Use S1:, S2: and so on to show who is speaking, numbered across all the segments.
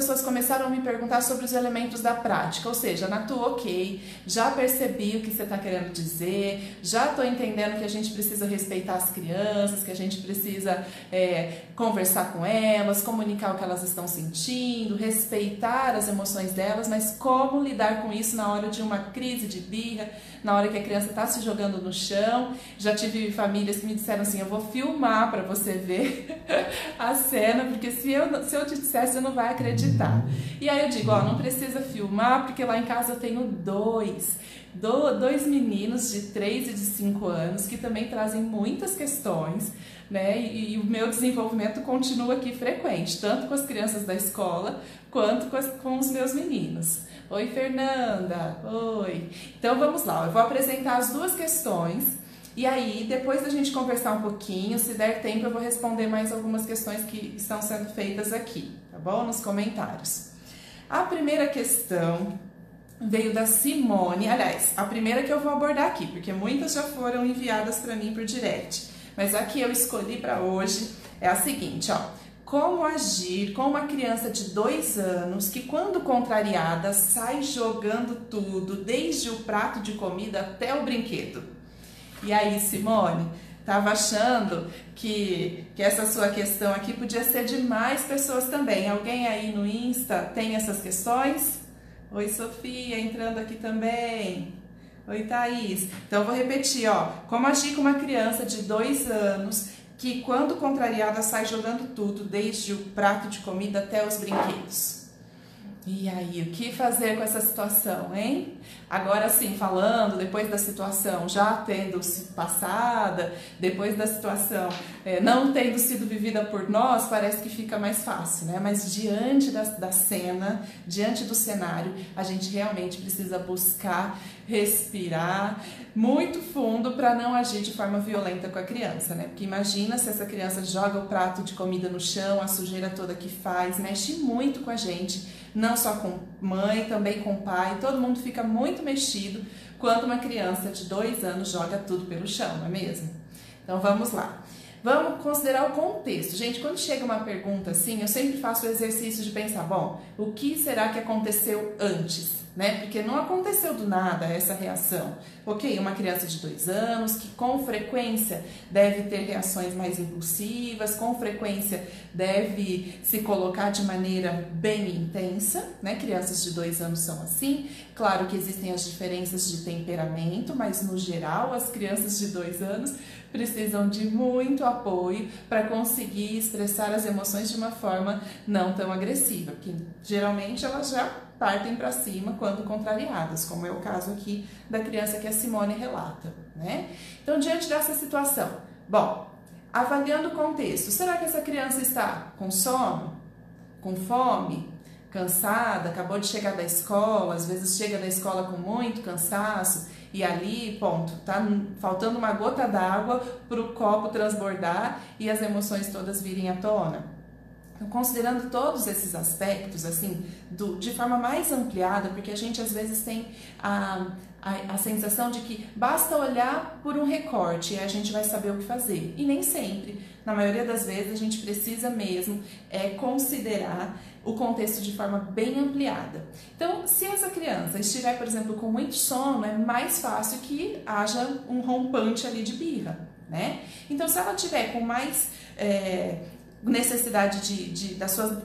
S1: pessoas começaram a me perguntar sobre os elementos da prática, ou seja, Natu, ok, já percebi o que você está querendo dizer, já estou entendendo que a gente precisa respeitar as crianças, que a gente precisa é, conversar com elas, comunicar o que elas estão sentindo, respeitar as emoções delas, mas como lidar com isso na hora de uma crise de birra, na hora que a criança está se jogando no chão? Já tive famílias que me disseram assim: eu vou filmar para você ver a cena, porque se eu, se eu te disser, você não vai acreditar. E aí eu digo: ó, não precisa filmar, porque lá em casa eu tenho dois. Do, dois meninos de 3 e de 5 anos que também trazem muitas questões, né? E, e, o meu desenvolvimento continua aqui frequente, tanto com as crianças da escola quanto com, as, com os meus meninos. Oi, Fernanda. Oi. Então vamos lá, eu vou apresentar as duas questões e aí, depois da gente conversar um pouquinho, se der tempo, eu vou responder mais algumas questões que estão sendo feitas aqui, tá bom? Nos comentários. A primeira questão veio da Simone, aliás, a primeira que eu vou abordar aqui, porque muitas já foram enviadas para mim por direct, mas a que eu escolhi para hoje é a seguinte, ó. Como agir com uma criança de dois anos que, quando contrariada, sai jogando tudo, desde o prato de comida até o brinquedo? E aí, Simone, estava achando que, que essa sua questão aqui podia ser de mais pessoas também. Alguém aí no Insta tem essas questões? Oi, Sofia, entrando aqui também. Oi, Thaís. Então, eu vou repetir, ó. Como agir com uma criança de dois anos que, quando contrariada, sai jogando tudo, desde o prato de comida até os brinquedos. E aí, o que fazer com essa situação, hein? Agora sim, falando depois da situação já tendo sido passada, depois da situação é, não tendo sido vivida por nós, parece que fica mais fácil, né? Mas diante da, da cena, diante do cenário, a gente realmente precisa buscar respirar muito fundo para não agir de forma violenta com a criança, né? Porque imagina se essa criança joga o prato de comida no chão, a sujeira toda que faz, mexe muito com a gente, não só com mãe, também com pai, todo mundo fica muito mexido quando uma criança de dois anos joga tudo pelo chão, não é mesmo? Então vamos lá. Vamos considerar o contexto. Gente, quando chega uma pergunta assim, eu sempre faço o exercício de pensar, bom, o que será que aconteceu antes? Né? Porque não aconteceu do nada essa reação. Ok, uma criança de dois anos que com frequência deve ter reações mais impulsivas, com frequência deve se colocar de maneira bem intensa, né? Crianças de dois anos são assim. Claro que existem as diferenças de temperamento, mas no geral as crianças de dois anos precisam de muito apoio para conseguir expressar as emoções de uma forma não tão agressiva, porque geralmente elas já partem para cima quando contrariadas, como é o caso aqui da criança que a Simone relata, né? Então, diante dessa situação, bom, avaliando o contexto, será que essa criança está com sono, com fome, cansada, acabou de chegar da escola, às vezes chega da escola com muito cansaço e ali, ponto, tá faltando uma gota d'água para o copo transbordar e as emoções todas virem à tona? Então, considerando todos esses aspectos, assim, do, de forma mais ampliada, porque a gente às vezes tem a, a, a, sensação de que basta olhar por um recorte e a gente vai saber o que fazer. E nem sempre. Na maioria das vezes, a gente precisa mesmo é, considerar o contexto de forma bem ampliada. Então, se essa criança estiver, por exemplo, com muito sono, é mais fácil que haja um rompante ali de birra, né? Então, se ela tiver com mais é, necessidade de, de da sua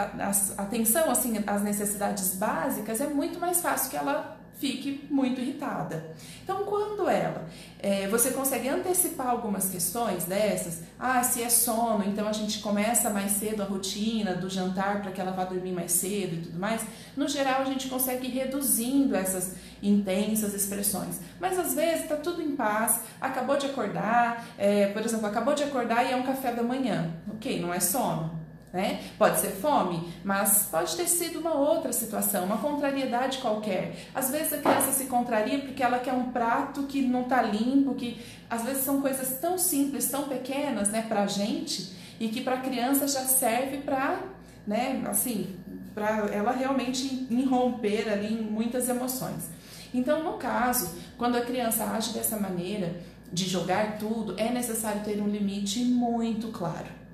S1: atenção assim às necessidades básicas é muito mais fácil que ela fique muito irritada. Então, quando ela, é, você consegue antecipar algumas questões dessas, ah, se é sono, então a gente começa mais cedo a rotina do jantar para que ela vá dormir mais cedo e tudo mais. No geral, a gente consegue ir reduzindo essas intensas expressões. Mas às vezes está tudo em paz, acabou de acordar, é, por exemplo, acabou de acordar e é um café da manhã. Ok, não é sono né? Pode ser fome, mas pode ter sido uma outra situação, uma contrariedade qualquer. Às vezes a criança se contraria porque ela quer um prato que não está limpo, que às vezes são coisas tão simples, tão pequenas, né, para a gente e que para a criança já serve para, né, assim, para ela realmente irromper ali em muitas emoções. Então, no caso, quando a criança age dessa maneira de jogar tudo, é necessário ter um limite muito claro.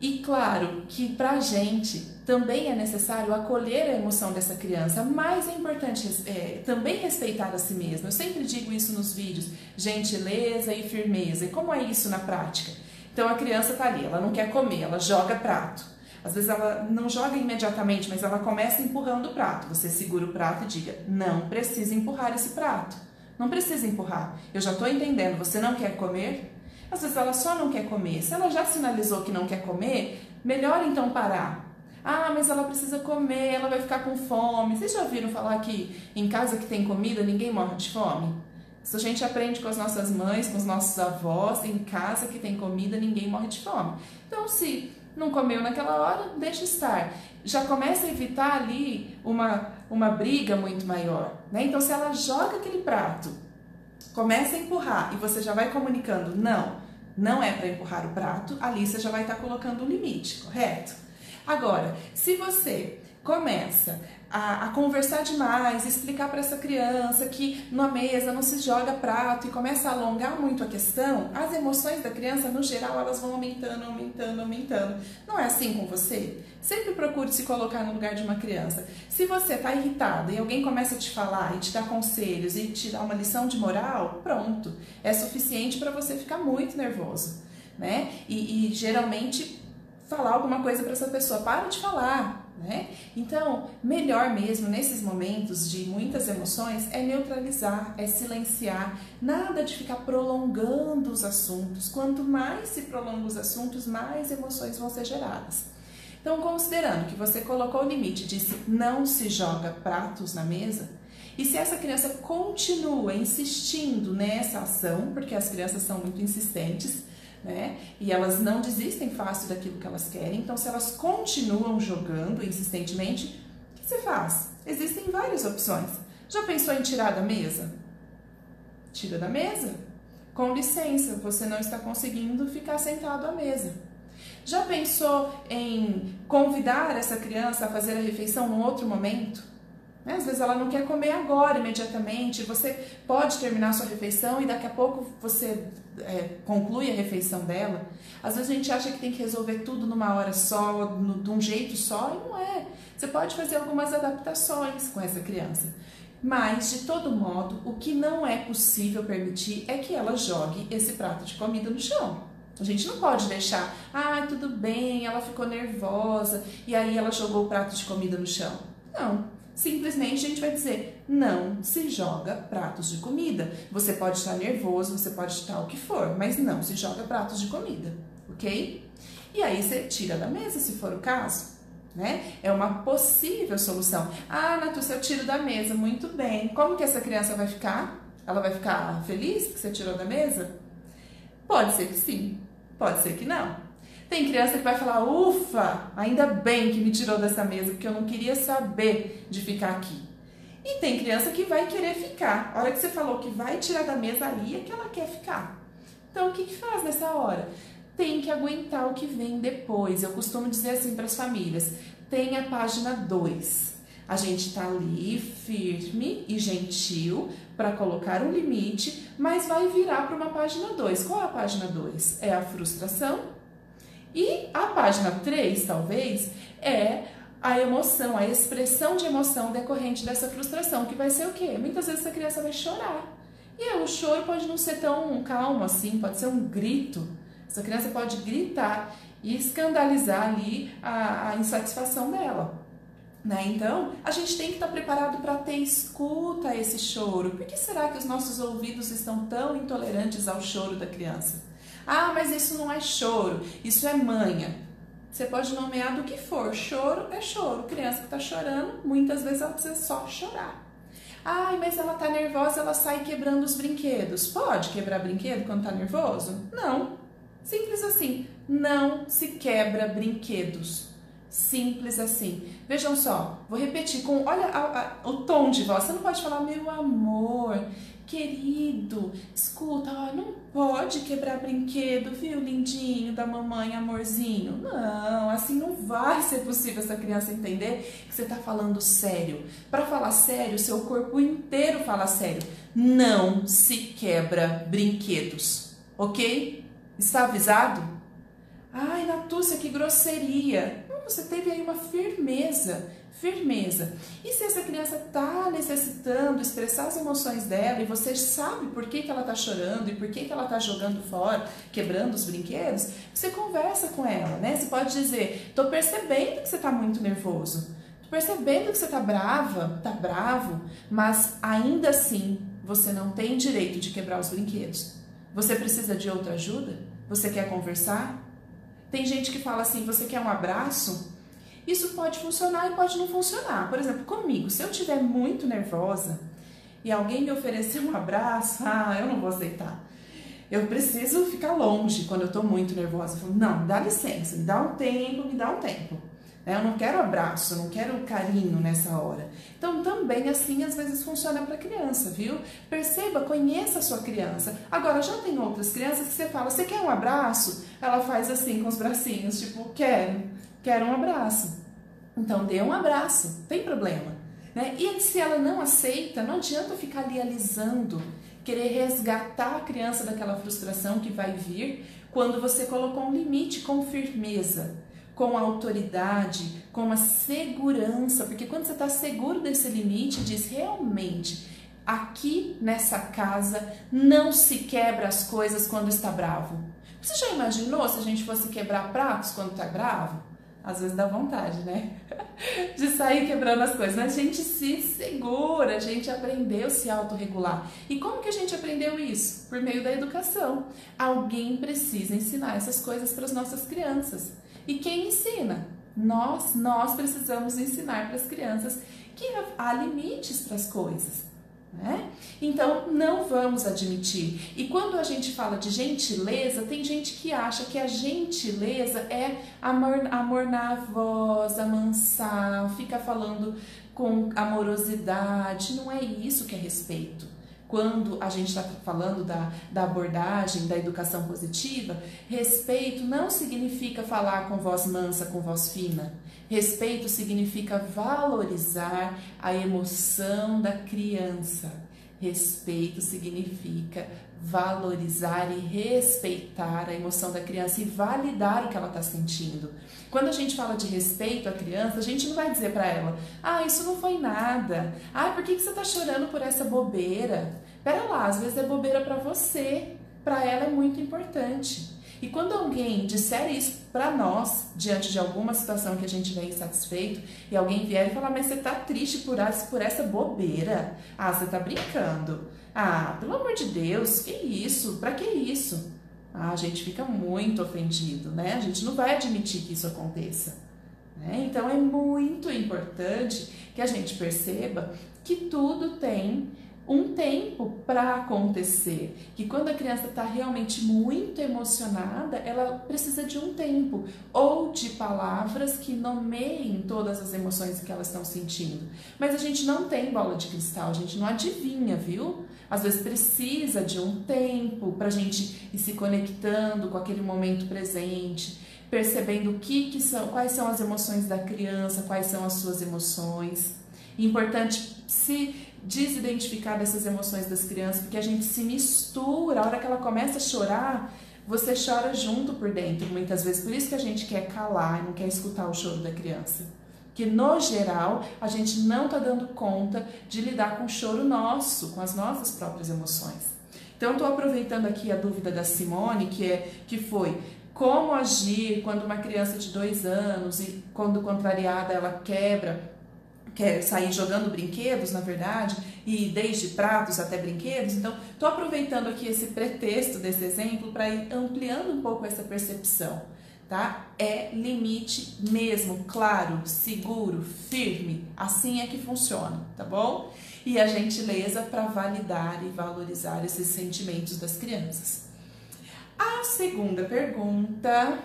S1: E claro que para a gente também é necessário acolher a emoção dessa criança, mas é importante é, também respeitar a si mesma. Eu sempre digo isso nos vídeos: gentileza e firmeza. E como é isso na prática? Então a criança está ali, ela não quer comer, ela joga prato. Às vezes ela não joga imediatamente, mas ela começa empurrando o prato. Você segura o prato e diga: não precisa empurrar esse prato. Não precisa empurrar. Eu já estou entendendo, você não quer comer? Às vezes ela só não quer comer. Se ela já sinalizou que não quer comer, melhor então parar. Ah, mas ela precisa comer, ela vai ficar com fome. Vocês já ouviram falar que em casa que tem comida ninguém morre de fome? Isso a gente aprende com as nossas mães, com os nossos avós. Em casa que tem comida ninguém morre de fome. Então, se não comeu naquela hora, deixa estar. Já começa a evitar ali uma, uma briga muito maior. Né? Então, se ela joga aquele prato começa a empurrar e você já vai comunicando, não, não é para empurrar o prato, ali você já vai estar tá colocando um limite, correto? Agora, se você começa a, a conversar demais, explicar para essa criança que na mesa não se joga prato e começa a alongar muito a questão, as emoções da criança, no geral, elas vão aumentando, aumentando, aumentando. Não é assim com você? Sempre procure se colocar no lugar de uma criança. Se você está irritado e alguém começa a te falar e te dar conselhos e te dar uma lição de moral, pronto, é suficiente para você ficar muito nervoso, né? E, e geralmente falar alguma coisa para essa pessoa, para de falar, né? Então, melhor mesmo nesses momentos de muitas emoções é neutralizar, é silenciar, nada de ficar prolongando os assuntos. Quanto mais se prolonga os assuntos, mais emoções vão ser geradas. Então, considerando que você colocou o limite, disse não se joga pratos na mesa, e se essa criança continua insistindo nessa ação, porque as crianças são muito insistentes, né? E elas não desistem fácil daquilo que elas querem. Então, se elas continuam jogando insistentemente, o que você faz? Existem várias opções. Já pensou em tirar da mesa? Tira da mesa. Com licença, você não está conseguindo ficar sentado à mesa. Já pensou em convidar essa criança a fazer a refeição num outro momento? Né? Às vezes ela não quer comer agora, imediatamente. Você pode terminar sua refeição e daqui a pouco você é, conclui a refeição dela. Às vezes a gente acha que tem que resolver tudo numa hora só, no, de um jeito só, e não é. Você pode fazer algumas adaptações com essa criança. Mas, de todo modo, o que não é possível permitir é que ela jogue esse prato de comida no chão. A gente não pode deixar, ah, tudo bem, ela ficou nervosa e aí ela jogou o prato de comida no chão. Não, simplesmente a gente vai dizer: não se joga pratos de comida. Você pode estar nervoso, você pode estar o que for, mas não se joga pratos de comida, ok? E aí você tira da mesa, se for o caso. Né? É uma possível solução. Ah, Natúcia, eu tiro da mesa, muito bem. Como que essa criança vai ficar? Ela vai ficar feliz que você tirou da mesa? Pode ser que sim, pode ser que não. Tem criança que vai falar: ufa, ainda bem que me tirou dessa mesa, porque eu não queria saber de ficar aqui. E tem criança que vai querer ficar. A hora que você falou que vai tirar da mesa ali é que ela quer ficar. Então o que, que faz nessa hora? Tem que aguentar o que vem depois. Eu costumo dizer assim para as famílias: tem a página 2. A gente está ali firme e gentil para colocar um limite, mas vai virar para uma página 2. Qual é a página 2? É a frustração e a página 3, talvez, é a emoção, a expressão de emoção decorrente dessa frustração, que vai ser o quê? Muitas vezes a criança vai chorar. E o choro pode não ser tão calmo assim, pode ser um grito. Essa criança pode gritar e escandalizar ali a, a insatisfação dela. Né? Então, a gente tem que estar preparado para ter escuta a esse choro. Por que será que os nossos ouvidos estão tão intolerantes ao choro da criança? Ah, mas isso não é choro, isso é manha. Você pode nomear do que for. Choro é choro. Criança que está chorando, muitas vezes ela precisa só chorar. Ai, mas ela está nervosa, ela sai quebrando os brinquedos. Pode quebrar brinquedo quando está nervoso? Não. Simples assim. Não se quebra brinquedos. Simples assim. Vejam só, vou repetir com, olha a, a, o tom de voz. Você não pode falar, meu amor, Querido, escuta, ó, não pode quebrar brinquedo, viu, lindinho da mamãe, amorzinho? Não, assim não vai ser possível essa criança entender que você está falando sério. Para falar sério, seu corpo inteiro fala sério. Não se quebra brinquedos, ok? Está avisado? Ai, Natúcia, que grosseria. Você teve aí uma firmeza, firmeza. E se essa criança está necessitando expressar as emoções dela e você sabe por que, que ela está chorando e por que, que ela está jogando fora, quebrando os brinquedos, você conversa com ela, né? Você pode dizer, estou percebendo que você está muito nervoso. Tô percebendo que você está brava, está bravo, mas ainda assim você não tem direito de quebrar os brinquedos. Você precisa de outra ajuda? Você quer conversar? Tem gente que fala assim: você quer um abraço? Isso pode funcionar e pode não funcionar. Por exemplo, comigo, se eu estiver muito nervosa e alguém me oferecer um abraço, ah, eu não vou aceitar. Eu preciso ficar longe quando eu estou muito nervosa. Eu falo, não, dá licença, me dá um tempo, me dá um tempo. Né? Eu não quero abraço, não quero carinho nessa hora. Então, também assim, às vezes funciona para criança, viu? Perceba, conheça a sua criança. Agora, já tem outras crianças que você fala, você quer um abraço? Ela faz assim com os bracinhos, tipo, quero, quero um abraço. Então, dê um abraço, tem problema. Né? E se ela não aceita, não adianta ficar ali alisando, querer resgatar a criança daquela frustração que vai vir quando você colocou um limite com firmeza com autoridade, com a segurança, porque quando você está seguro desse limite, diz realmente, aqui nessa casa não se quebra as coisas quando está bravo. Você já imaginou se a gente fosse quebrar pratos quando está bravo? Às vezes dá vontade, né? De sair quebrando as coisas. Mas a gente se segura, a gente aprendeu a se autorregular. E como que a gente aprendeu isso? Por meio da educação. Alguém precisa ensinar essas coisas para as nossas crianças. E quem ensina? Nós, nós precisamos ensinar para as crianças que há limites para as coisas. Né? Então, não vamos admitir. E quando a gente fala de gentileza, tem gente que acha que a gentileza é amor, amornar a voz, amansar, ficar falando com amorosidade. Não é isso que é respeito quando a gente está falando da, da abordagem da educação positiva, respeito não significa falar com voz mansa, com voz fina. Respeito significa valorizar a emoção da criança. Respeito significa valorizar e respeitar a emoção da criança e validar o que ela está sentindo. Quando a gente fala de respeito à criança, a gente não vai dizer para ela: ah, isso não foi nada. Ah, por que, que você está chorando por essa bobeira? Pera lá, às vezes é bobeira para você, para ela é muito importante. E quando alguém disser isso para nós, diante de alguma situação que a gente vem insatisfeito, e alguém vier e falar, mas você tá triste por, por essa bobeira? Ah, você tá brincando. Ah, pelo amor de Deus, que isso? Para que isso? Ah, a gente fica muito ofendido, né? A gente não vai admitir que isso aconteça. Né? Então é muito importante que a gente perceba que tudo tem um tempo para acontecer. Que quando a criança está realmente muito emocionada, ela precisa de um tempo ou de palavras que nomeiem todas as emoções que elas estão sentindo. Mas a gente não tem bola de cristal, a gente não adivinha, viu? Às vezes precisa de um tempo para a gente ir se conectando com aquele momento presente, percebendo o que, que são, quais são as emoções da criança, quais são as suas emoções. Importante se desidentificar dessas emoções das crianças, porque a gente se mistura, a hora que ela começa a chorar, você chora junto por dentro, muitas vezes. Por isso que a gente quer calar não quer escutar o choro da criança. Que no geral a gente não está dando conta de lidar com o choro nosso, com as nossas próprias emoções. Então estou aproveitando aqui a dúvida da Simone, que é que foi como agir quando uma criança de dois anos e quando contrariada ela quebra quer sair jogando brinquedos, na verdade, e desde pratos até brinquedos. Então, estou aproveitando aqui esse pretexto desse exemplo para ir ampliando um pouco essa percepção, tá? É limite mesmo, claro, seguro, firme. Assim é que funciona, tá bom? E a gentileza para validar e valorizar esses sentimentos das crianças. A segunda pergunta,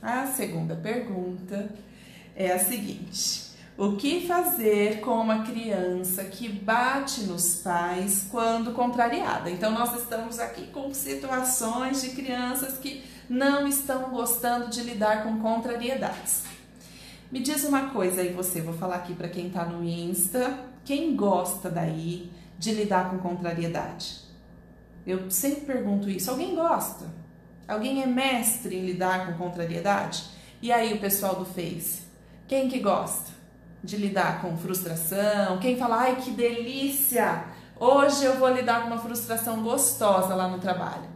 S1: a segunda pergunta é a seguinte: o que fazer com uma criança que bate nos pais quando contrariada? Então, nós estamos aqui com situações de crianças que não estão gostando de lidar com contrariedades. Me diz uma coisa aí, você, vou falar aqui para quem está no Insta, quem gosta daí de lidar com contrariedade? Eu sempre pergunto isso: alguém gosta? Alguém é mestre em lidar com contrariedade? E aí o pessoal do Face? Quem que gosta de lidar com frustração? Quem fala, ai que delícia! Hoje eu vou lidar com uma frustração gostosa lá no trabalho.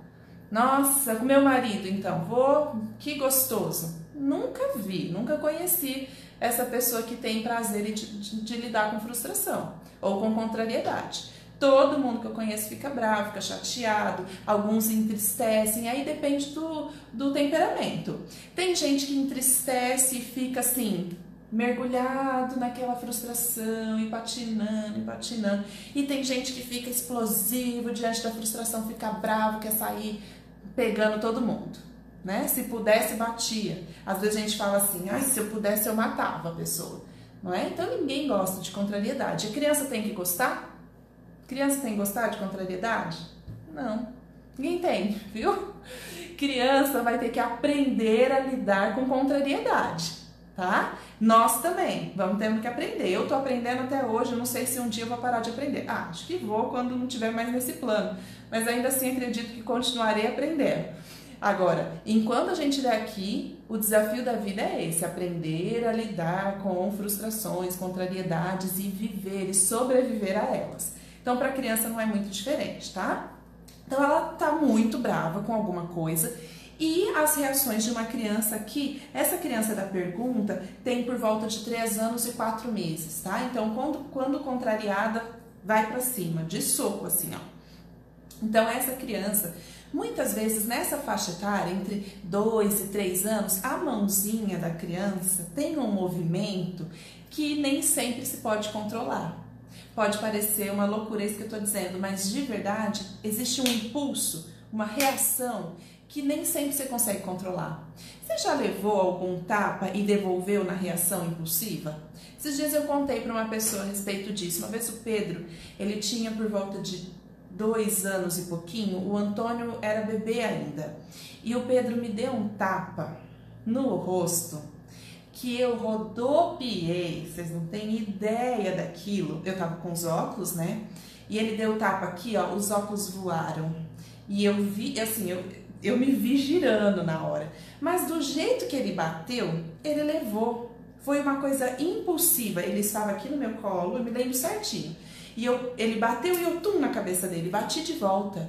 S1: Nossa, com meu marido então, vou, que gostoso. Nunca vi, nunca conheci essa pessoa que tem prazer de, de, de lidar com frustração ou com contrariedade. Todo mundo que eu conheço fica bravo, fica chateado, alguns entristecem, aí depende do, do temperamento. Tem gente que entristece e fica assim, mergulhado naquela frustração e patinando e patinando. E tem gente que fica explosivo diante da frustração, fica bravo, quer sair pegando todo mundo. Né? Se pudesse, batia. Às vezes a gente fala assim, ai, se eu pudesse, eu matava a pessoa. Não é? Então ninguém gosta de contrariedade. A criança tem que gostar? Criança tem que gostar de contrariedade? Não. Ninguém tem, viu? Criança vai ter que aprender a lidar com contrariedade, tá? Nós também vamos ter que aprender. Eu tô aprendendo até hoje, não sei se um dia eu vou parar de aprender. Ah, acho que vou quando não tiver mais nesse plano, mas ainda assim acredito que continuarei aprendendo. Agora, enquanto a gente estiver aqui, o desafio da vida é esse: aprender a lidar com frustrações, contrariedades e viver e sobreviver a elas. Então, para a criança não é muito diferente, tá? Então, ela tá muito brava com alguma coisa e as reações de uma criança aqui, essa criança da pergunta tem por volta de 3 anos e 4 meses, tá? Então, quando, quando contrariada, vai para cima, de soco assim, ó. Então, essa criança, muitas vezes nessa faixa etária, entre 2 e 3 anos, a mãozinha da criança tem um movimento que nem sempre se pode controlar. Pode parecer uma loucura isso que eu estou dizendo, mas de verdade existe um impulso, uma reação que nem sempre você consegue controlar. Você já levou algum tapa e devolveu na reação impulsiva? Esses dias eu contei para uma pessoa a respeito disso. Uma vez o Pedro, ele tinha por volta de dois anos e pouquinho, o Antônio era bebê ainda. E o Pedro me deu um tapa no rosto que eu rodopiei, vocês não têm ideia daquilo. Eu tava com os óculos, né? E ele deu o tapa aqui, ó, os óculos voaram. E eu vi, assim, eu, eu me vi girando na hora. Mas do jeito que ele bateu, ele levou. Foi uma coisa impulsiva. Ele estava aqui no meu colo, eu me lembro certinho. E eu, ele bateu e eu tum na cabeça dele, bati de volta.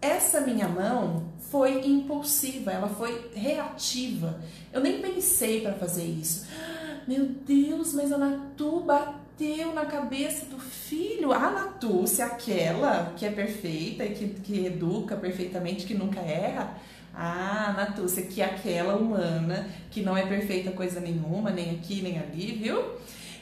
S1: Essa minha mão foi impulsiva, ela foi reativa. Eu nem pensei para fazer isso. Meu Deus, mas a Natu bateu na cabeça do filho. A se aquela que é perfeita e que, que educa perfeitamente, que nunca erra. Ah, Natúcia, que aquela humana que não é perfeita coisa nenhuma, nem aqui nem ali, viu?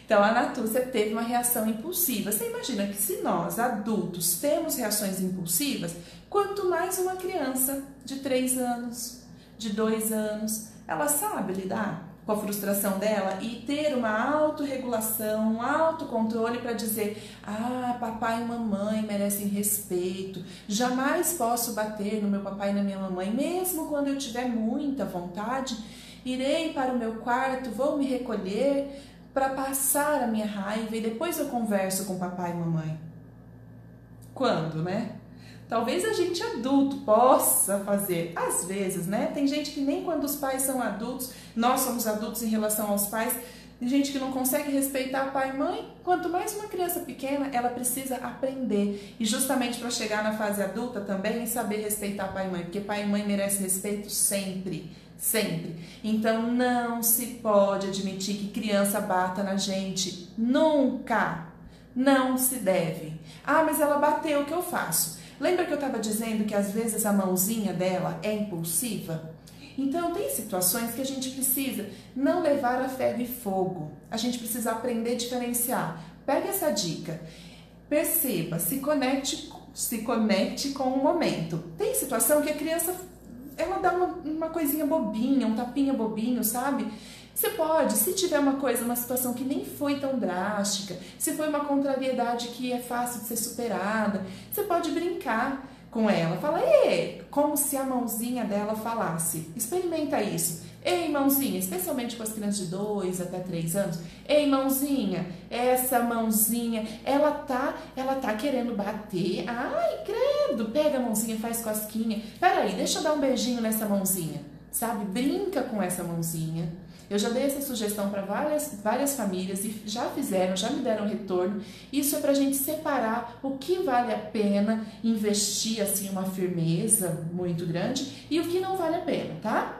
S1: Então a Natúcia teve uma reação impulsiva. Você imagina que se nós, adultos, temos reações impulsivas, quanto mais uma criança de 3 anos, de 2 anos, ela sabe lidar com a frustração dela e ter uma autorregulação, um autocontrole para dizer: ah, papai e mamãe merecem respeito, jamais posso bater no meu papai e na minha mamãe, mesmo quando eu tiver muita vontade, irei para o meu quarto, vou me recolher, para passar a minha raiva e depois eu converso com papai e mamãe. Quando, né? Talvez a gente adulto possa fazer, às vezes, né? Tem gente que nem quando os pais são adultos, nós somos adultos em relação aos pais, tem gente que não consegue respeitar pai e mãe. Quanto mais uma criança pequena, ela precisa aprender. E justamente para chegar na fase adulta também, saber respeitar pai e mãe, porque pai e mãe merecem respeito sempre sempre. Então não se pode admitir que criança bata na gente, nunca. Não se deve. Ah, mas ela bateu, o que eu faço? Lembra que eu estava dizendo que às vezes a mãozinha dela é impulsiva? Então tem situações que a gente precisa não levar a ferro e fogo. A gente precisa aprender a diferenciar. Pega essa dica. Perceba, se conecte, se conecte com o momento. Tem situação que a criança ela dá uma, uma coisinha bobinha, um tapinha bobinho, sabe? Você pode, se tiver uma coisa, uma situação que nem foi tão drástica, se foi uma contrariedade que é fácil de ser superada, você pode brincar com ela. Fala, e como se a mãozinha dela falasse. Experimenta isso. Ei, mãozinha, especialmente com as crianças de 2 até 3 anos. Ei, mãozinha, essa mãozinha, ela tá, ela tá querendo bater. Ai, credo, pega a mãozinha, faz cosquinha. Peraí, deixa eu dar um beijinho nessa mãozinha. Sabe? Brinca com essa mãozinha. Eu já dei essa sugestão para várias, várias famílias e já fizeram, já me deram retorno. Isso é para a gente separar o que vale a pena investir assim uma firmeza muito grande e o que não vale a pena, tá?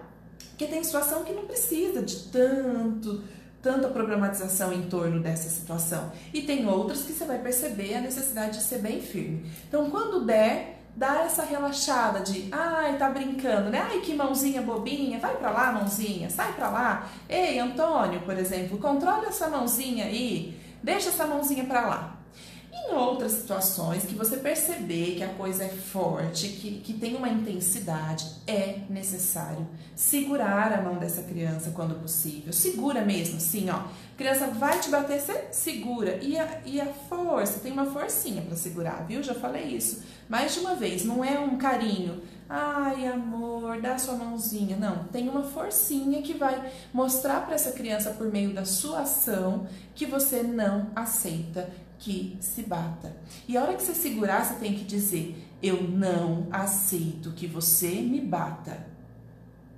S1: Porque tem situação que não precisa de tanto, tanta problematização em torno dessa situação. E tem outras que você vai perceber a necessidade de ser bem firme. Então, quando der, dá essa relaxada de, ai, tá brincando, né? Ai, que mãozinha bobinha, vai pra lá, mãozinha, sai pra lá. Ei, Antônio, por exemplo, controla essa mãozinha aí, deixa essa mãozinha pra lá. Em outras situações que você perceber que a coisa é forte, que, que tem uma intensidade, é necessário segurar a mão dessa criança quando possível. Segura mesmo, sim, ó. A criança vai te bater, você segura. E a, e a força, tem uma forcinha para segurar, viu? Já falei isso mais de uma vez. Não é um carinho. Ai, amor, dá sua mãozinha. Não, tem uma forcinha que vai mostrar para essa criança por meio da sua ação que você não aceita que se bata. E a hora que você segurar, você tem que dizer: Eu não aceito que você me bata.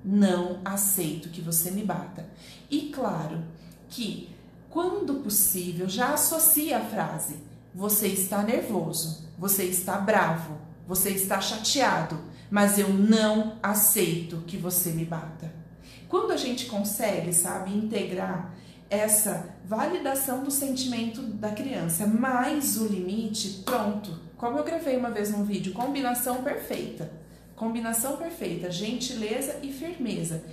S1: Não aceito que você me bata. E claro que, quando possível, já associa a frase: Você está nervoso, você está bravo, você está chateado, mas eu não aceito que você me bata. Quando a gente consegue, sabe, integrar essa validação do sentimento da criança, mais o limite, pronto. Como eu gravei uma vez num vídeo, combinação perfeita. Combinação perfeita, gentileza e firmeza.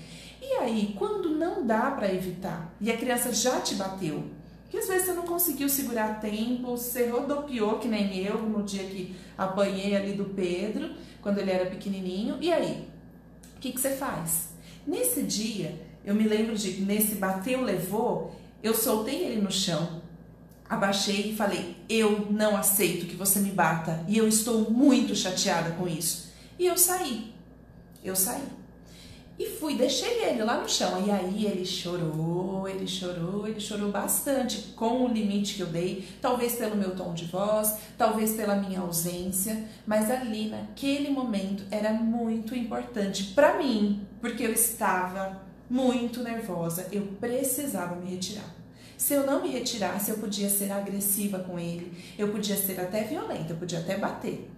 S1: E aí, quando não dá para evitar e a criança já te bateu, que às vezes você não conseguiu segurar tempo, você rodopiou que nem eu no dia que apanhei ali do Pedro, quando ele era pequenininho, e aí? O que, que você faz? Nesse dia, eu me lembro de, nesse bateu, levou, eu soltei ele no chão, abaixei e falei: Eu não aceito que você me bata e eu estou muito chateada com isso. E eu saí. Eu saí. E fui, deixei ele lá no chão. E aí ele chorou, ele chorou, ele chorou bastante com o limite que eu dei, talvez pelo meu tom de voz, talvez pela minha ausência, mas ali naquele momento era muito importante para mim, porque eu estava muito nervosa, eu precisava me retirar. Se eu não me retirasse, eu podia ser agressiva com ele, eu podia ser até violenta, eu podia até bater.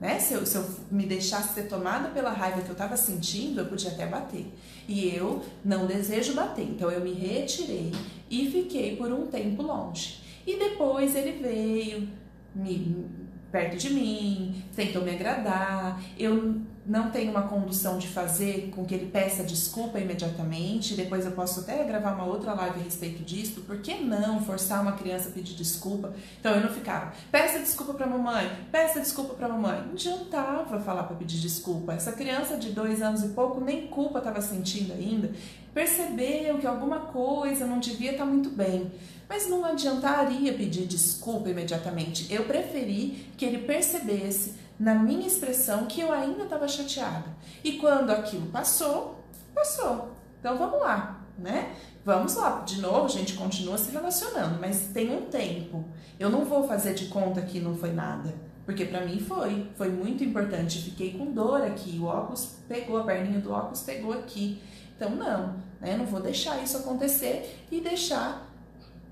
S1: Né? Se, eu, se eu me deixasse ser tomada pela raiva que eu estava sentindo, eu podia até bater. E eu não desejo bater, então eu me retirei e fiquei por um tempo longe. E depois ele veio me, perto de mim, tentou me agradar. Eu não tenho uma condução de fazer com que ele peça desculpa imediatamente. Depois eu posso até gravar uma outra live a respeito disso. Por que não forçar uma criança a pedir desculpa? Então eu não ficava, peça desculpa para mamãe, peça desculpa para mamãe. Não adiantava falar para pedir desculpa. Essa criança de dois anos e pouco nem culpa estava sentindo ainda. Percebeu que alguma coisa não devia estar tá muito bem. Mas não adiantaria pedir desculpa imediatamente. Eu preferi que ele percebesse na minha expressão que eu ainda estava chateada. E quando aquilo passou, passou. Então vamos lá, né? Vamos lá, de novo, a gente continua se relacionando, mas tem um tempo. Eu não vou fazer de conta que não foi nada, porque para mim foi, foi muito importante. Fiquei com dor aqui, o óculos pegou, a perninha do óculos pegou aqui. Então não, né? Não vou deixar isso acontecer e deixar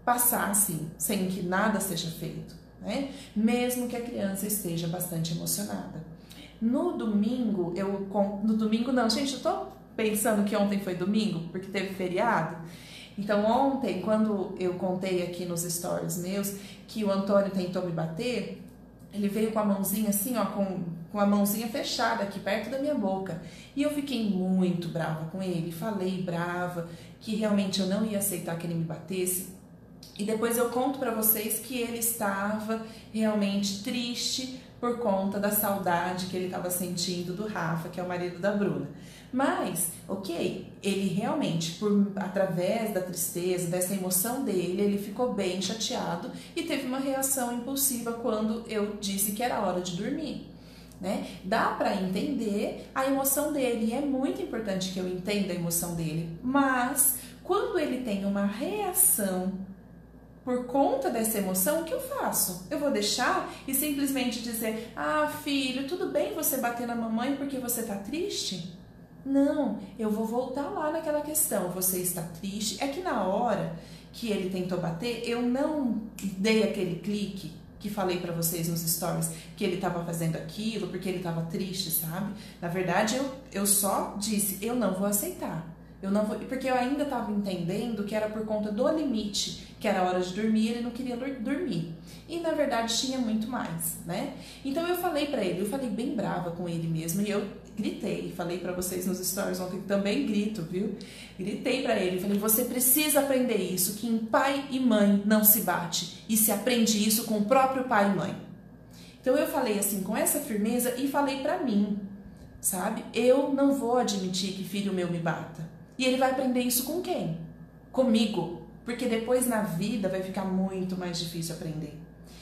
S1: passar assim, sem que nada seja feito né? Mesmo que a criança esteja bastante emocionada. No domingo, eu no domingo não, gente, eu tô pensando que ontem foi domingo, porque teve feriado. Então ontem, quando eu contei aqui nos stories meus que o Antônio tentou me bater, ele veio com a mãozinha assim, ó, com, com a mãozinha fechada aqui perto da minha boca. E eu fiquei muito brava com ele, falei brava, que realmente eu não ia aceitar que ele me batesse. E depois eu conto para vocês que ele estava realmente triste por conta da saudade que ele estava sentindo do Rafa, que é o marido da Bruna. Mas, ok, ele realmente, por através da tristeza, dessa emoção dele, ele ficou bem chateado e teve uma reação impulsiva quando eu disse que era hora de dormir. Né? Dá para entender a emoção dele e é muito importante que eu entenda a emoção dele, mas quando ele tem uma reação por conta dessa emoção, o que eu faço? Eu vou deixar e simplesmente dizer: Ah, filho, tudo bem você bater na mamãe porque você tá triste? Não, eu vou voltar lá naquela questão. Você está triste? É que na hora que ele tentou bater, eu não dei aquele clique que falei para vocês nos stories que ele estava fazendo aquilo porque ele estava triste, sabe? Na verdade, eu, eu só disse: eu não vou aceitar. Eu não vou, porque eu ainda estava entendendo que era por conta do limite, que era a hora de dormir, ele não queria dormir. E na verdade tinha muito mais, né? Então eu falei para ele, eu falei bem brava com ele mesmo e eu gritei, falei para vocês nos stories ontem também grito, viu? Gritei para ele, falei: "Você precisa aprender isso, que em pai e mãe não se bate e se aprende isso com o próprio pai e mãe". Então eu falei assim com essa firmeza e falei para mim, sabe? Eu não vou admitir que filho meu me bata. E ele vai aprender isso com quem? Comigo. Porque depois na vida vai ficar muito mais difícil aprender.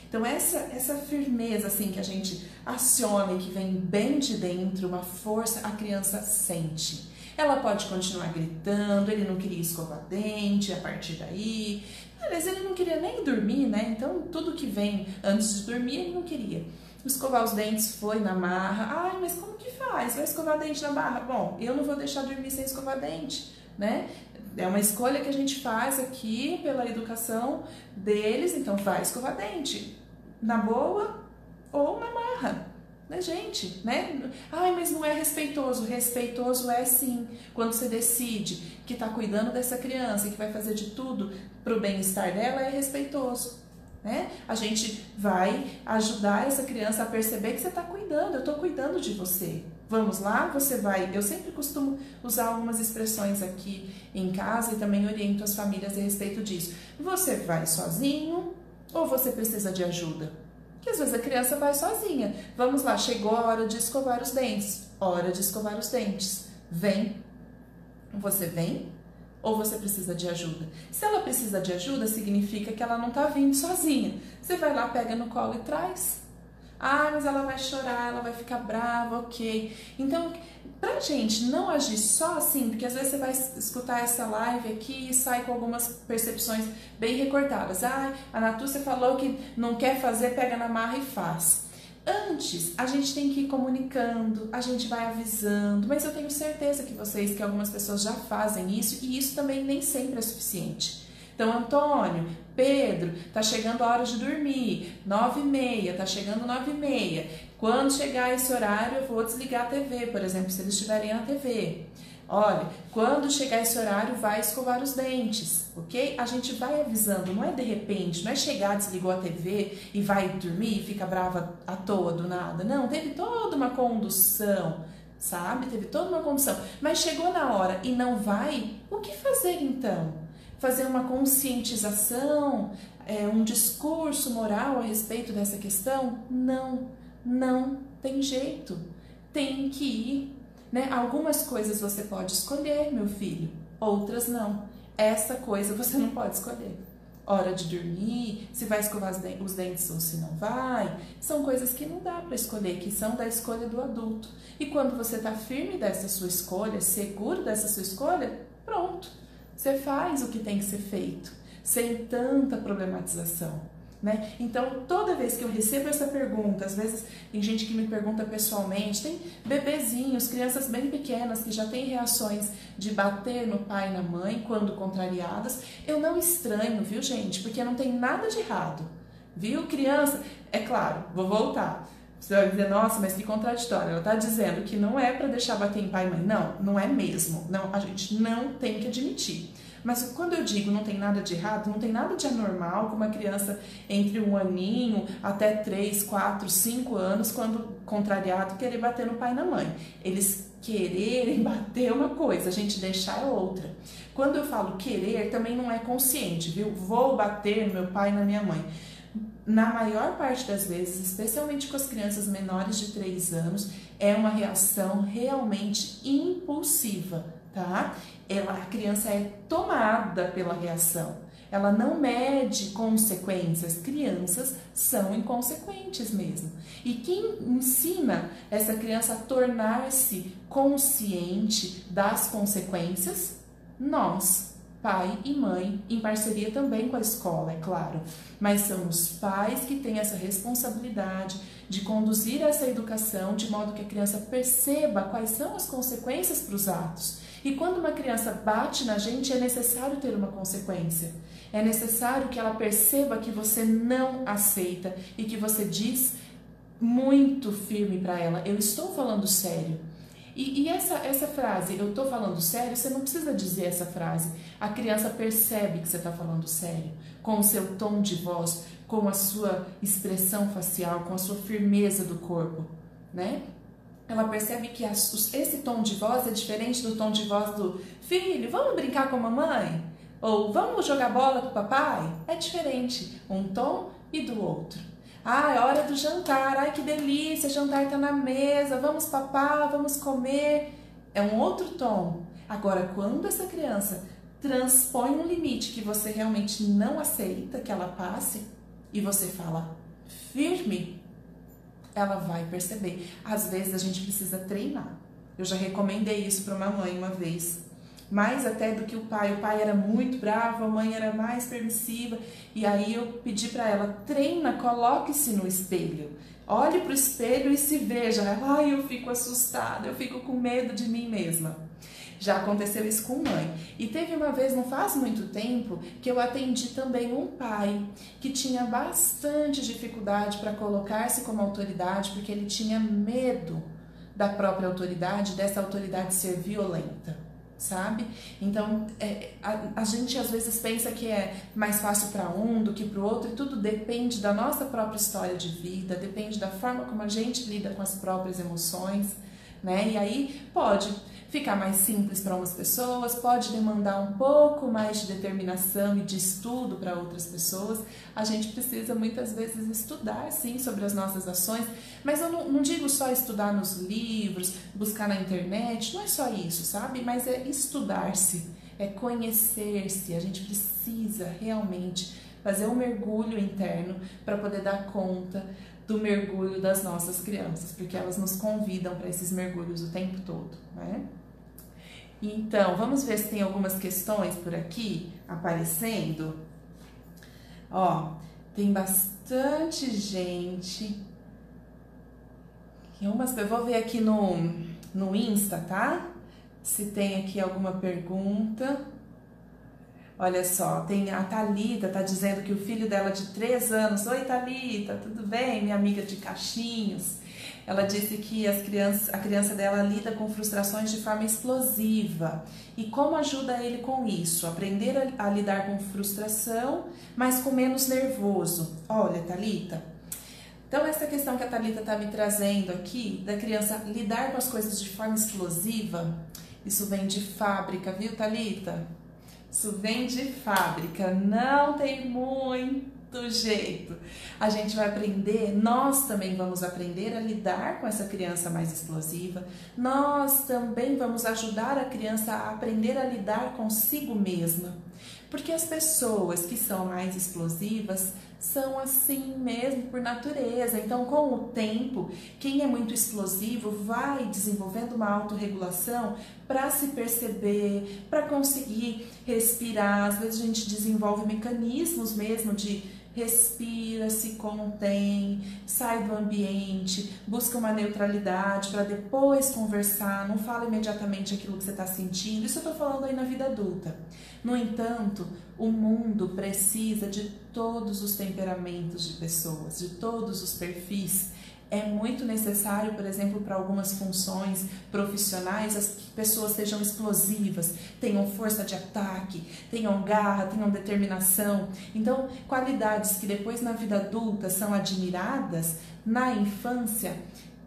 S1: Então essa essa firmeza assim que a gente aciona e que vem bem de dentro, uma força a criança sente. Ela pode continuar gritando, ele não queria escovar dente a partir daí. Aliás, ele não queria nem dormir, né? Então tudo que vem antes de dormir ele não queria. Escovar os dentes foi na marra. Ai, mas como que faz? Vai escovar dente na marra? Bom, eu não vou deixar dormir sem escovar dente, né? É uma escolha que a gente faz aqui pela educação deles, então vai escovar dente. Na boa ou na marra. Né, gente, né? Ai, mas não é respeitoso. Respeitoso é sim. Quando você decide que está cuidando dessa criança e que vai fazer de tudo para o bem-estar dela, é respeitoso. Né? A gente vai ajudar essa criança a perceber que você está cuidando, eu estou cuidando de você. Vamos lá, você vai. Eu sempre costumo usar algumas expressões aqui em casa e também oriento as famílias a respeito disso. Você vai sozinho ou você precisa de ajuda? Porque às vezes a criança vai sozinha. Vamos lá, chegou a hora de escovar os dentes. Hora de escovar os dentes. Vem. Você vem ou você precisa de ajuda? Se ela precisa de ajuda, significa que ela não está vindo sozinha. Você vai lá, pega no colo e traz. Ah, mas ela vai chorar, ela vai ficar brava, ok. Então, pra gente não agir só assim, porque às vezes você vai escutar essa live aqui e sai com algumas percepções bem recortadas. Ah, a Natúcia falou que não quer fazer, pega na marra e faz. Antes, a gente tem que ir comunicando, a gente vai avisando, mas eu tenho certeza que vocês, que algumas pessoas já fazem isso e isso também nem sempre é suficiente. Então, Antônio, Pedro, tá chegando a hora de dormir, nove e meia, tá chegando nove e meia. Quando chegar esse horário, eu vou desligar a TV, por exemplo, se eles estiverem na TV. Olha, quando chegar esse horário, vai escovar os dentes, ok? A gente vai avisando, não é de repente, não é chegar, desligou a TV e vai dormir e fica brava à toa do nada. Não, teve toda uma condução, sabe? Teve toda uma condução. Mas chegou na hora e não vai, o que fazer então? fazer uma conscientização, é, um discurso moral a respeito dessa questão? Não, não tem jeito. Tem que ir. Né? Algumas coisas você pode escolher, meu filho, outras não. Essa coisa você não pode escolher. Hora de dormir, se vai escovar os dentes ou se não vai, são coisas que não dá para escolher, que são da escolha do adulto. E quando você está firme dessa sua escolha, seguro dessa sua escolha, pronto você faz o que tem que ser feito, sem tanta problematização. Né? Então, toda vez que eu recebo essa pergunta, às vezes tem gente que me pergunta pessoalmente, tem bebezinhos, crianças bem pequenas que já têm reações de bater no pai e na mãe quando contrariadas, eu não estranho, viu, gente? Porque não tem nada de errado, viu? Criança, é claro, vou voltar. Você vai dizer, nossa, mas que contraditório. Ela está dizendo que não é para deixar bater em pai e mãe. Não, não é mesmo. Não, a gente não tem que admitir. Mas quando eu digo não tem nada de errado, não tem nada de anormal com uma criança entre um aninho até três, quatro, cinco anos, quando contrariado, querer bater no pai e na mãe. Eles quererem bater uma coisa, a gente deixar é outra. Quando eu falo querer, também não é consciente, viu? Vou bater no meu pai e na minha mãe na maior parte das vezes, especialmente com as crianças menores de 3 anos, é uma reação realmente impulsiva, tá? Ela, a criança é tomada pela reação. ela não mede consequências. Crianças são inconsequentes mesmo. E quem ensina essa criança a tornar-se consciente das consequências? Nós, pai e mãe, em parceria também com a escola, é claro. Mas são os pais que têm essa responsabilidade de conduzir essa educação de modo que a criança perceba quais são as consequências para os atos. E quando uma criança bate na gente, é necessário ter uma consequência. É necessário que ela perceba que você não aceita e que você diz muito firme para ela: Eu estou falando sério. E, e, essa, essa frase, eu estou falando sério, você não precisa dizer essa frase. A criança percebe que você está falando sério, com o seu tom de voz, com a sua expressão facial, com a sua firmeza do corpo, né? Ela percebe que esse tom de voz é diferente do tom de voz do filho, vamos brincar com a mamãe? Ou vamos jogar bola com o papai? É diferente um tom e do outro. Ah, é hora do jantar. Ai, que delícia, jantar está na mesa. Vamos papar, vamos comer. É um outro tom. Agora, quando essa criança transpõe um limite que você realmente não aceita que ela passe e você fala firme, ela vai perceber. Às vezes a gente precisa treinar. Eu já recomendei isso para uma mãe uma vez mais até do que o pai. O pai era muito bravo, a mãe era mais permissiva. E aí eu pedi para ela: treina, coloque-se no espelho. Olhe para o espelho e se veja. Ai, eu fico assustada, eu fico com medo de mim mesma. Já aconteceu isso com mãe. E teve uma vez, não faz muito tempo, que eu atendi também um pai que tinha bastante dificuldade para colocar-se como autoridade porque ele tinha medo da própria autoridade, dessa autoridade ser violenta sabe? Então, é, a, a, gente às vezes pensa que é mais fácil para um do que para o outro, e tudo depende da nossa própria história de vida, depende da forma como a gente lida com as próprias emoções, né? E aí pode ficar mais simples para umas pessoas, pode demandar um pouco mais de determinação e de estudo para outras pessoas. A gente precisa muitas vezes estudar, sim, sobre as nossas ações, mas eu não, não digo só estudar nos livros, buscar na internet, não é só isso, sabe? Mas é estudar-se, é conhecer-se. A gente precisa realmente fazer um mergulho interno para poder dar conta do mergulho das nossas crianças, porque elas nos convidam para esses mergulhos o tempo todo, né? Então, vamos ver se tem algumas questões por aqui aparecendo. Ó, tem bastante gente. Eu vou ver aqui no, no Insta, tá? Se tem aqui alguma pergunta. Olha só, tem a Talita tá dizendo que o filho dela de 3 anos, oi Talita, tudo bem? Minha amiga de Caixinhos. Ela disse que as crianças, a criança dela lida com frustrações de forma explosiva. E como ajuda ele com isso? Aprender a, a lidar com frustração, mas com menos nervoso. Olha, Talita, então, essa questão que a Thalita está me trazendo aqui, da criança lidar com as coisas de forma explosiva, isso vem de fábrica, viu, Thalita? Isso vem de fábrica, não tem muito jeito. A gente vai aprender, nós também vamos aprender a lidar com essa criança mais explosiva. Nós também vamos ajudar a criança a aprender a lidar consigo mesma. Porque as pessoas que são mais explosivas, são assim mesmo por natureza. Então, com o tempo, quem é muito explosivo vai desenvolvendo uma autorregulação para se perceber, para conseguir respirar. Às vezes a gente desenvolve mecanismos mesmo de respira, se contém, sai do ambiente, busca uma neutralidade para depois conversar, não fala imediatamente aquilo que você está sentindo. Isso eu estou falando aí na vida adulta. No entanto, o mundo precisa de todos os temperamentos de pessoas, de todos os perfis é muito necessário, por exemplo, para algumas funções profissionais, as pessoas sejam explosivas, tenham força de ataque, tenham garra, tenham determinação. Então, qualidades que depois na vida adulta são admiradas, na infância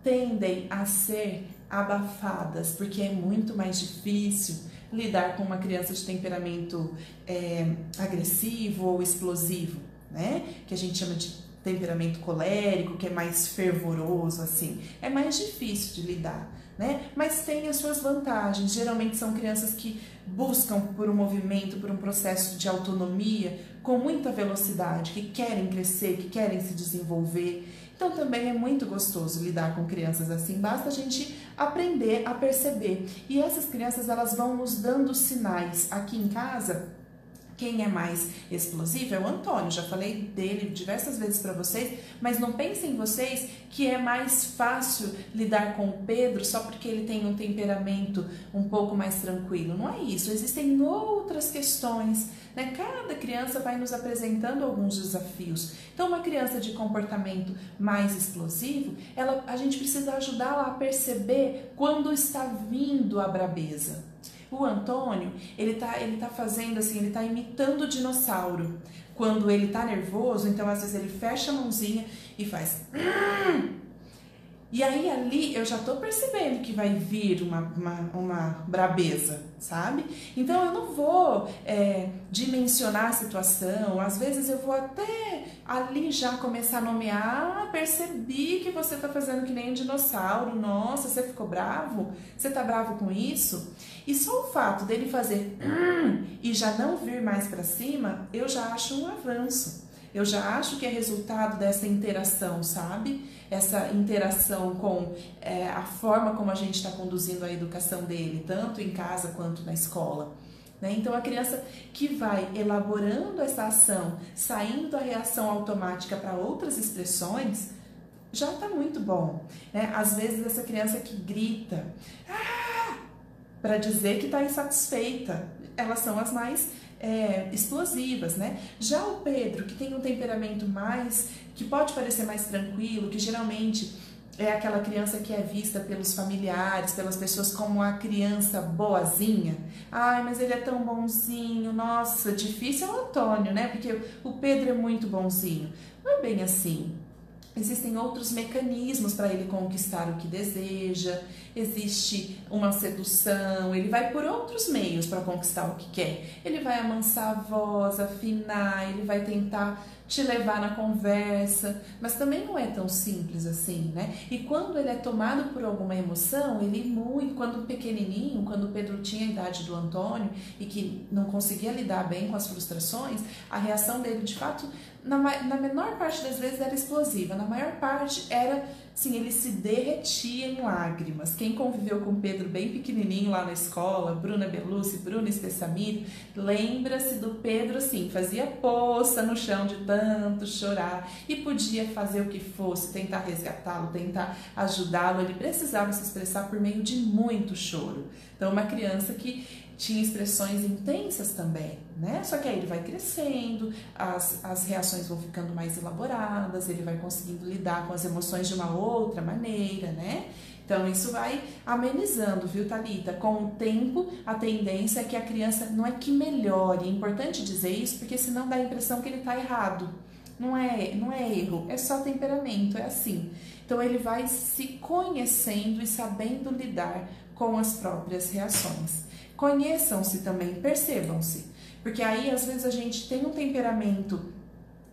S1: tendem a ser abafadas, porque é muito mais difícil lidar com uma criança de temperamento é, agressivo ou explosivo, né? Que a gente chama de temperamento colérico, que é mais fervoroso, assim. É mais difícil de lidar, né? Mas tem as suas vantagens. Geralmente são crianças que buscam por um movimento, por um processo de autonomia com muita velocidade, que querem crescer, que querem se desenvolver. Então também é muito gostoso lidar com crianças assim. Basta a gente aprender a perceber. E essas crianças elas vão nos dando sinais. Aqui em casa, quem é mais explosivo é o Antônio. Já falei dele diversas vezes para vocês, mas não pensem vocês que é mais fácil lidar com o Pedro só porque ele tem um temperamento um pouco mais tranquilo. Não é isso. Existem outras questões. Né? Cada criança vai nos apresentando alguns desafios. Então, uma criança de comportamento mais explosivo, ela, a gente precisa ajudá-la a perceber quando está vindo a brabeza. O Antônio, ele tá, ele tá fazendo assim, ele tá imitando o dinossauro. Quando ele tá nervoso, então às vezes ele fecha a mãozinha e faz. E aí ali eu já tô percebendo que vai vir uma, uma, uma brabeza, sabe? Então eu não vou é, dimensionar a situação, às vezes eu vou até ali já começar a nomear, ah, percebi que você tá fazendo que nem um dinossauro, nossa, você ficou bravo? Você tá bravo com isso? E só o fato dele fazer hum, e já não vir mais para cima, eu já acho um avanço. Eu já acho que é resultado dessa interação, sabe? Essa interação com é, a forma como a gente está conduzindo a educação dele, tanto em casa quanto na escola. Né? Então, a criança que vai elaborando essa ação, saindo da reação automática para outras expressões, já está muito bom. Né? Às vezes, essa criança que grita ah! para dizer que está insatisfeita, elas são as mais é, explosivas, né? Já o Pedro, que tem um temperamento mais, que pode parecer mais tranquilo, que geralmente é aquela criança que é vista pelos familiares, pelas pessoas como a criança boazinha. Ai, mas ele é tão bonzinho, nossa, difícil é o Antônio, né? Porque o Pedro é muito bonzinho. Não é bem assim. Existem outros mecanismos para ele conquistar o que deseja, existe uma sedução, ele vai por outros meios para conquistar o que quer. Ele vai amansar a voz, afinar, ele vai tentar te levar na conversa, mas também não é tão simples assim, né? E quando ele é tomado por alguma emoção, ele muito, quando pequenininho, quando Pedro tinha a idade do Antônio e que não conseguia lidar bem com as frustrações, a reação dele de fato na, na menor parte das vezes era explosiva, na maior parte era, sim, ele se derretia em lágrimas. Quem conviveu com Pedro bem pequenininho lá na escola, Bruna Belucci, Bruna Stessamir, lembra-se do Pedro, assim, fazia poça no chão de tanto chorar e podia fazer o que fosse, tentar resgatá-lo, tentar ajudá-lo, ele precisava se expressar por meio de muito choro. Então, uma criança que tinha expressões intensas também, né? Só que aí ele vai crescendo, as, as reações vão ficando mais elaboradas, ele vai conseguindo lidar com as emoções de uma outra maneira, né? Então isso vai amenizando, viu, Talita? Com o tempo, a tendência é que a criança não é que melhore. É importante dizer isso, porque senão dá a impressão que ele está errado. Não é, não é erro, é só temperamento, é assim. Então ele vai se conhecendo e sabendo lidar com as próprias reações. Conheçam-se também, percebam-se. Porque aí, às vezes, a gente tem um temperamento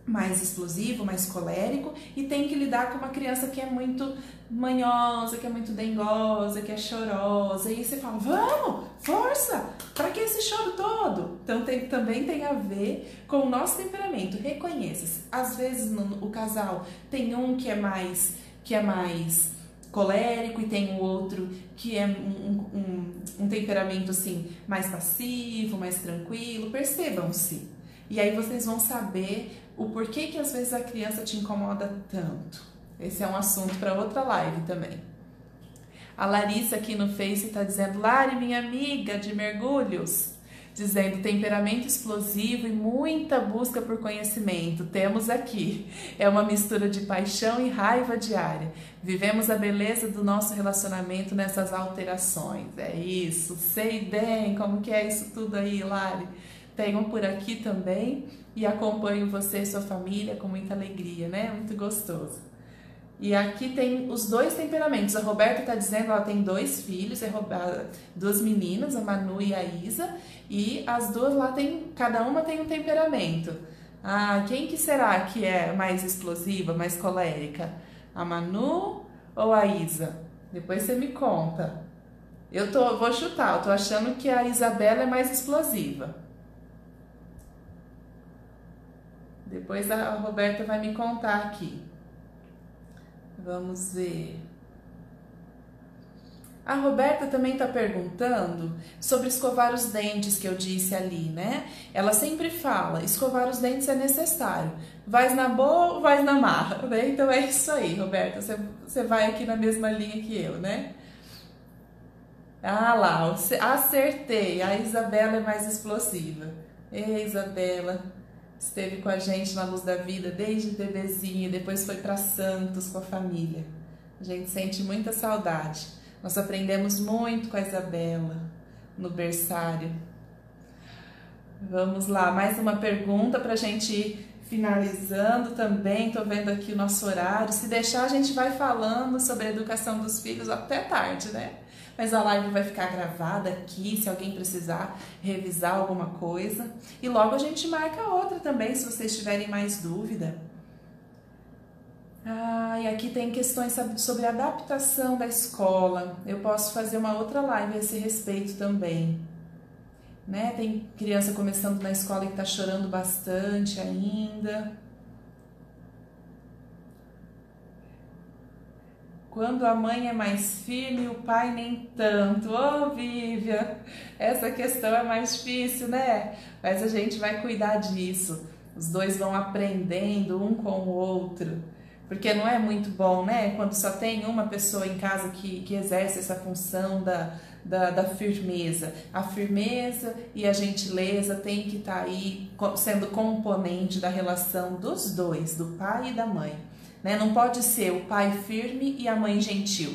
S1: mais explosivo, mais colérico e tem que lidar com uma criança que é muito manhosa, que é muito dengosa, que é chorosa. E você fala: vamos, força, para que esse choro todo? Então tem, também tem a ver com o nosso temperamento. Reconheça-se. Às vezes no, o casal tem um que é mais que é mais colérico e tem o outro que é um, um, um temperamento assim mais passivo, mais tranquilo. Percebam-se. E aí vocês vão saber o porquê que às vezes a criança te incomoda tanto. Esse é um assunto para outra live também. A Larissa aqui no Face está dizendo: Lari, minha amiga de mergulhos dizendo temperamento explosivo e muita busca por conhecimento. Temos aqui. É uma mistura de paixão e raiva diária. Vivemos a beleza do nosso relacionamento nessas alterações. É isso. Sei bem como que é isso tudo aí, Lari. Tenho por aqui também e acompanho você e sua família com muita alegria, né? Muito gostoso. E aqui tem os dois temperamentos. A Roberta está dizendo ela tem dois filhos, é duas meninas, a Manu e a Isa, e as duas lá tem, cada uma tem um temperamento. Ah, quem que será que é mais explosiva, mais colérica? A Manu ou a Isa? Depois você me conta. Eu tô, vou chutar, eu tô achando que a Isabela é mais explosiva. Depois a Roberta vai me contar aqui. Vamos ver. A Roberta também está perguntando sobre escovar os dentes que eu disse ali, né? Ela sempre fala: escovar os dentes é necessário. Vais na boa ou vais na marra, né? Então é isso aí, Roberta. Você, você vai aqui na mesma linha que eu, né? Ah lá, acertei. A Isabela é mais explosiva. Ei, Isabela, esteve com a gente na Luz da Vida desde bebezinha, depois foi para Santos com a família. A gente sente muita saudade. Nós aprendemos muito com a Isabela no berçário. Vamos lá, mais uma pergunta para a gente ir finalizando também. Estou vendo aqui o nosso horário. Se deixar, a gente vai falando sobre a educação dos filhos até tarde, né? Mas a live vai ficar gravada aqui, se alguém precisar revisar alguma coisa. E logo a gente marca outra também, se vocês tiverem mais dúvida. Ah, e aqui tem questões sobre adaptação da escola. Eu posso fazer uma outra live a esse respeito também. Né? Tem criança começando na escola que está chorando bastante ainda. Quando a mãe é mais firme, o pai nem tanto. Ô, oh, Vívia, essa questão é mais difícil, né? Mas a gente vai cuidar disso. Os dois vão aprendendo um com o outro. Porque não é muito bom, né? Quando só tem uma pessoa em casa que, que exerce essa função da, da, da firmeza. A firmeza e a gentileza tem que estar tá aí sendo componente da relação dos dois, do pai e da mãe. Né? Não pode ser o pai firme e a mãe gentil.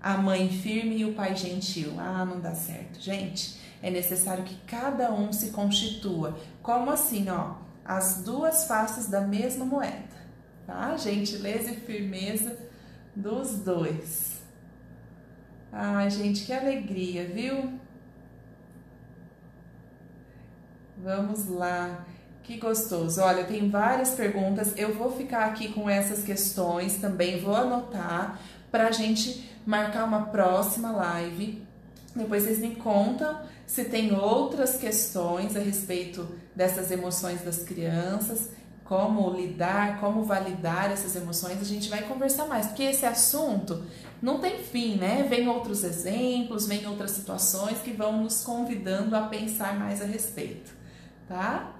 S1: A mãe firme e o pai gentil. Ah, não dá certo. Gente, é necessário que cada um se constitua. Como assim, ó? As duas faces da mesma moeda tá? Gentileza e firmeza dos dois. Ai, gente, que alegria, viu? Vamos lá. Que gostoso. Olha, tem várias perguntas. Eu vou ficar aqui com essas questões também, vou anotar para a gente marcar uma próxima live. Depois vocês me contam se tem outras questões a respeito dessas emoções das crianças como lidar, como validar essas emoções, a gente vai conversar mais, porque esse assunto não tem fim, né? Vem outros exemplos, vem outras situações que vão nos convidando a pensar mais a respeito, tá?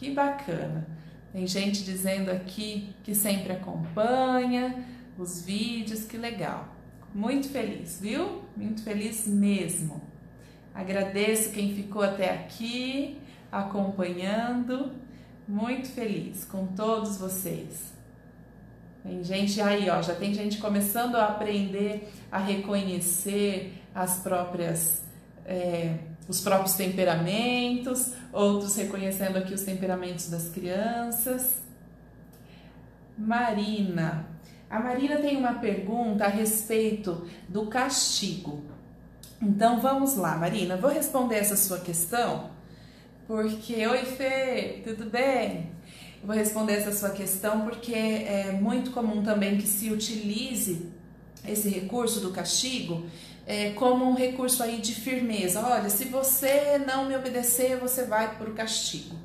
S1: Que bacana. Tem gente dizendo aqui que sempre acompanha os vídeos, que legal. Muito feliz, viu? Muito feliz mesmo. Agradeço quem ficou até aqui acompanhando muito feliz com todos vocês. Tem gente aí, ó, já tem gente começando a aprender a reconhecer as próprias, é, os próprios temperamentos, outros reconhecendo aqui os temperamentos das crianças. Marina, a Marina tem uma pergunta a respeito do castigo. Então vamos lá, Marina, vou responder essa sua questão porque, oi Fê, tudo bem? Vou responder essa sua questão porque é muito comum também que se utilize esse recurso do castigo é, como um recurso aí de firmeza. Olha, se você não me obedecer, você vai para o castigo.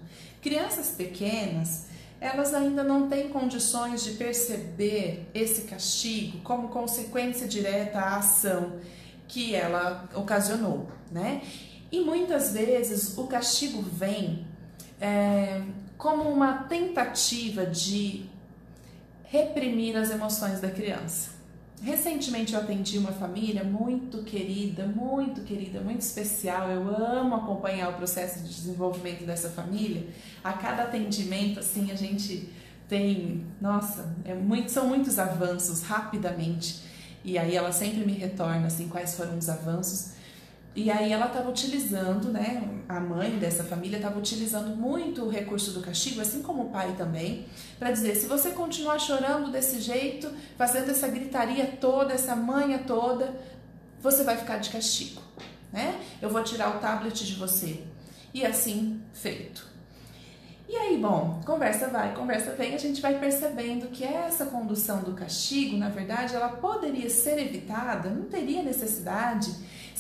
S1: Crianças pequenas, elas ainda não têm condições de perceber esse castigo como consequência direta à ação que ela ocasionou, né? E muitas vezes o castigo vem é, como uma tentativa de reprimir as emoções da criança. Recentemente eu atendi uma família muito querida, muito querida, muito especial. Eu amo acompanhar o processo de desenvolvimento dessa família. A cada atendimento, assim, a gente tem, nossa, é muito, são muitos avanços rapidamente. E aí ela sempre me retorna assim quais foram os avanços. E aí ela estava utilizando, né, a mãe dessa família estava utilizando muito o recurso do castigo, assim como o pai também, para dizer, se você continuar chorando desse jeito, fazendo essa gritaria toda, essa manha toda, você vai ficar de castigo, né? Eu vou tirar o tablet de você. E assim feito. E aí, bom, conversa vai, conversa vem, a gente vai percebendo que essa condução do castigo, na verdade, ela poderia ser evitada, não teria necessidade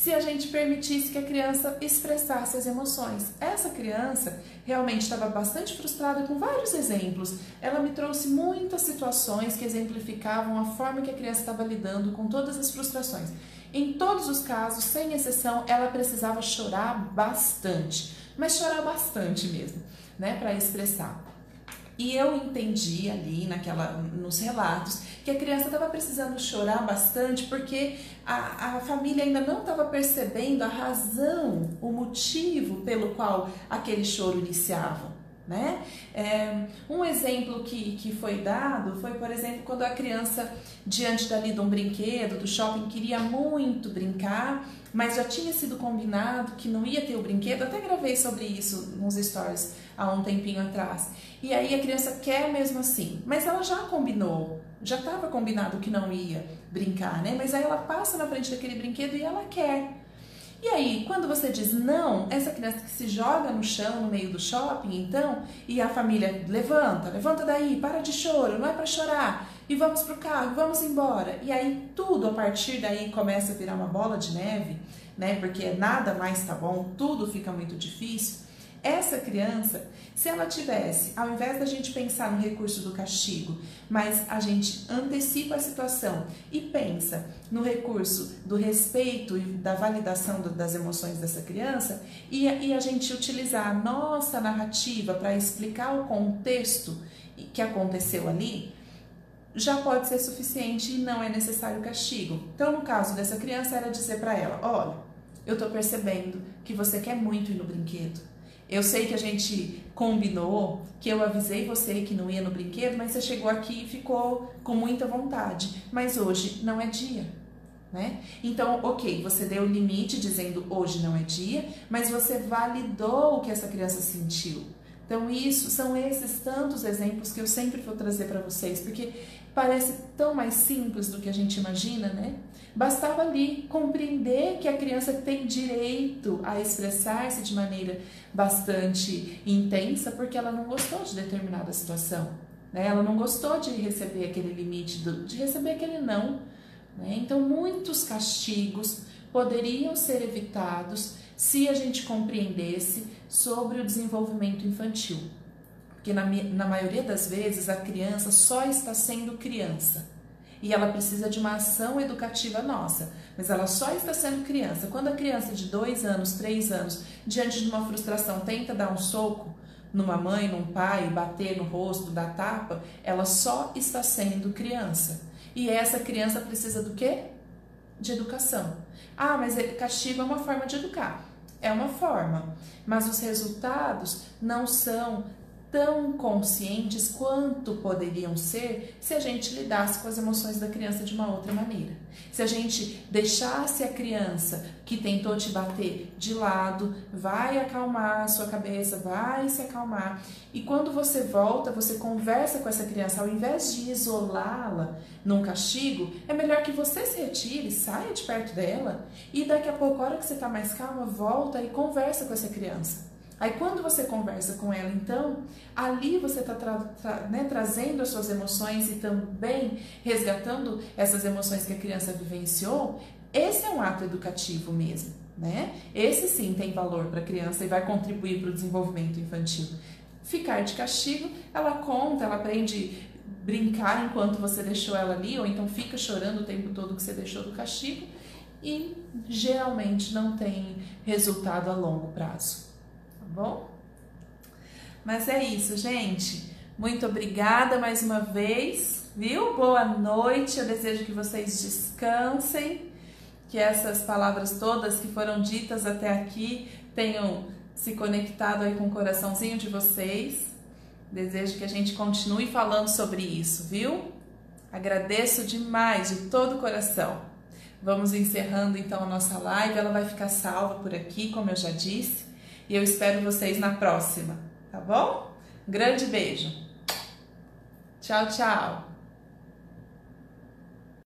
S1: se a gente permitisse que a criança expressasse as emoções. Essa criança realmente estava bastante frustrada com vários exemplos. Ela me trouxe muitas situações que exemplificavam a forma que a criança estava lidando com todas as frustrações. Em todos os casos, sem exceção, ela precisava chorar bastante, mas chorar bastante mesmo né, para expressar. E eu entendi ali naquela, nos relatos que a criança estava precisando chorar bastante porque a, a família ainda não estava percebendo a razão, o motivo pelo qual aquele choro iniciava. Né? É, um exemplo que, que foi dado foi, por exemplo, quando a criança, diante dali de um brinquedo, do shopping, queria muito brincar, mas já tinha sido combinado que não ia ter o brinquedo. Até gravei sobre isso nos stories há um tempinho atrás. E aí a criança quer mesmo assim, mas ela já combinou, já estava combinado que não ia brincar, né? Mas aí ela passa na frente daquele brinquedo e ela quer. E aí, quando você diz não, essa criança que se joga no chão no meio do shopping, então, e a família levanta, levanta daí, para de choro, não é para chorar, e vamos pro carro, vamos embora. E aí tudo a partir daí começa a virar uma bola de neve, né? Porque nada mais tá bom, tudo fica muito difícil. Essa criança, se ela tivesse, ao invés da gente pensar no recurso do castigo, mas a gente antecipa a situação e pensa no recurso do respeito e da validação das emoções dessa criança, e, e a gente utilizar a nossa narrativa para explicar o contexto que aconteceu ali, já pode ser suficiente e não é necessário castigo. Então, no caso dessa criança, era dizer para ela: olha, eu estou percebendo que você quer muito ir no brinquedo eu sei que a gente combinou, que eu avisei você que não ia no brinquedo, mas você chegou aqui e ficou com muita vontade. Mas hoje não é dia, né? Então, ok, você deu o limite dizendo hoje não é dia, mas você validou o que essa criança sentiu. Então, isso são esses tantos exemplos que eu sempre vou trazer para vocês, porque parece tão mais simples do que a gente imagina, né? Bastava ali compreender que a criança tem direito a expressar-se de maneira bastante intensa porque ela não gostou de determinada situação. Né? Ela não gostou de receber aquele limite, de receber aquele não. Né? Então, muitos castigos poderiam ser evitados se a gente compreendesse sobre o desenvolvimento infantil. Porque na, na maioria das vezes a criança só está sendo criança e ela precisa de uma ação educativa nossa, mas ela só está sendo criança. Quando a criança de dois anos, três anos, diante de uma frustração, tenta dar um soco numa mãe, num pai, bater no rosto, dar tapa, ela só está sendo criança. E essa criança precisa do quê? De educação. Ah, mas castigo é uma forma de educar. É uma forma, mas os resultados não são tão conscientes quanto poderiam ser se a gente lidasse com as emoções da criança de uma outra maneira. Se a gente deixasse a criança que tentou te bater de lado, vai acalmar a sua cabeça, vai se acalmar. E quando você volta, você conversa com essa criança, ao invés de isolá-la num castigo, é melhor que você se retire, saia de perto dela e daqui a pouco, a hora que você está mais calma, volta e conversa com essa criança. Aí quando você conversa com ela, então, ali você está tra tra né, trazendo as suas emoções e também resgatando essas emoções que a criança vivenciou. Esse é um ato educativo mesmo, né? Esse sim tem valor para a criança e vai contribuir para o desenvolvimento infantil. Ficar de castigo, ela conta, ela aprende brincar enquanto você deixou ela ali, ou então fica chorando o tempo todo que você deixou do castigo e geralmente não tem resultado a longo prazo bom? Mas é isso, gente. Muito obrigada mais uma vez, viu? Boa noite. Eu desejo que vocês descansem, que essas palavras todas que foram ditas até aqui tenham se conectado aí com o coraçãozinho de vocês. Desejo que a gente continue falando sobre isso, viu? Agradeço demais de todo o coração. Vamos encerrando então a nossa live. Ela vai ficar salva por aqui, como eu já disse. E eu espero vocês na próxima, tá bom? Grande beijo. Tchau, tchau.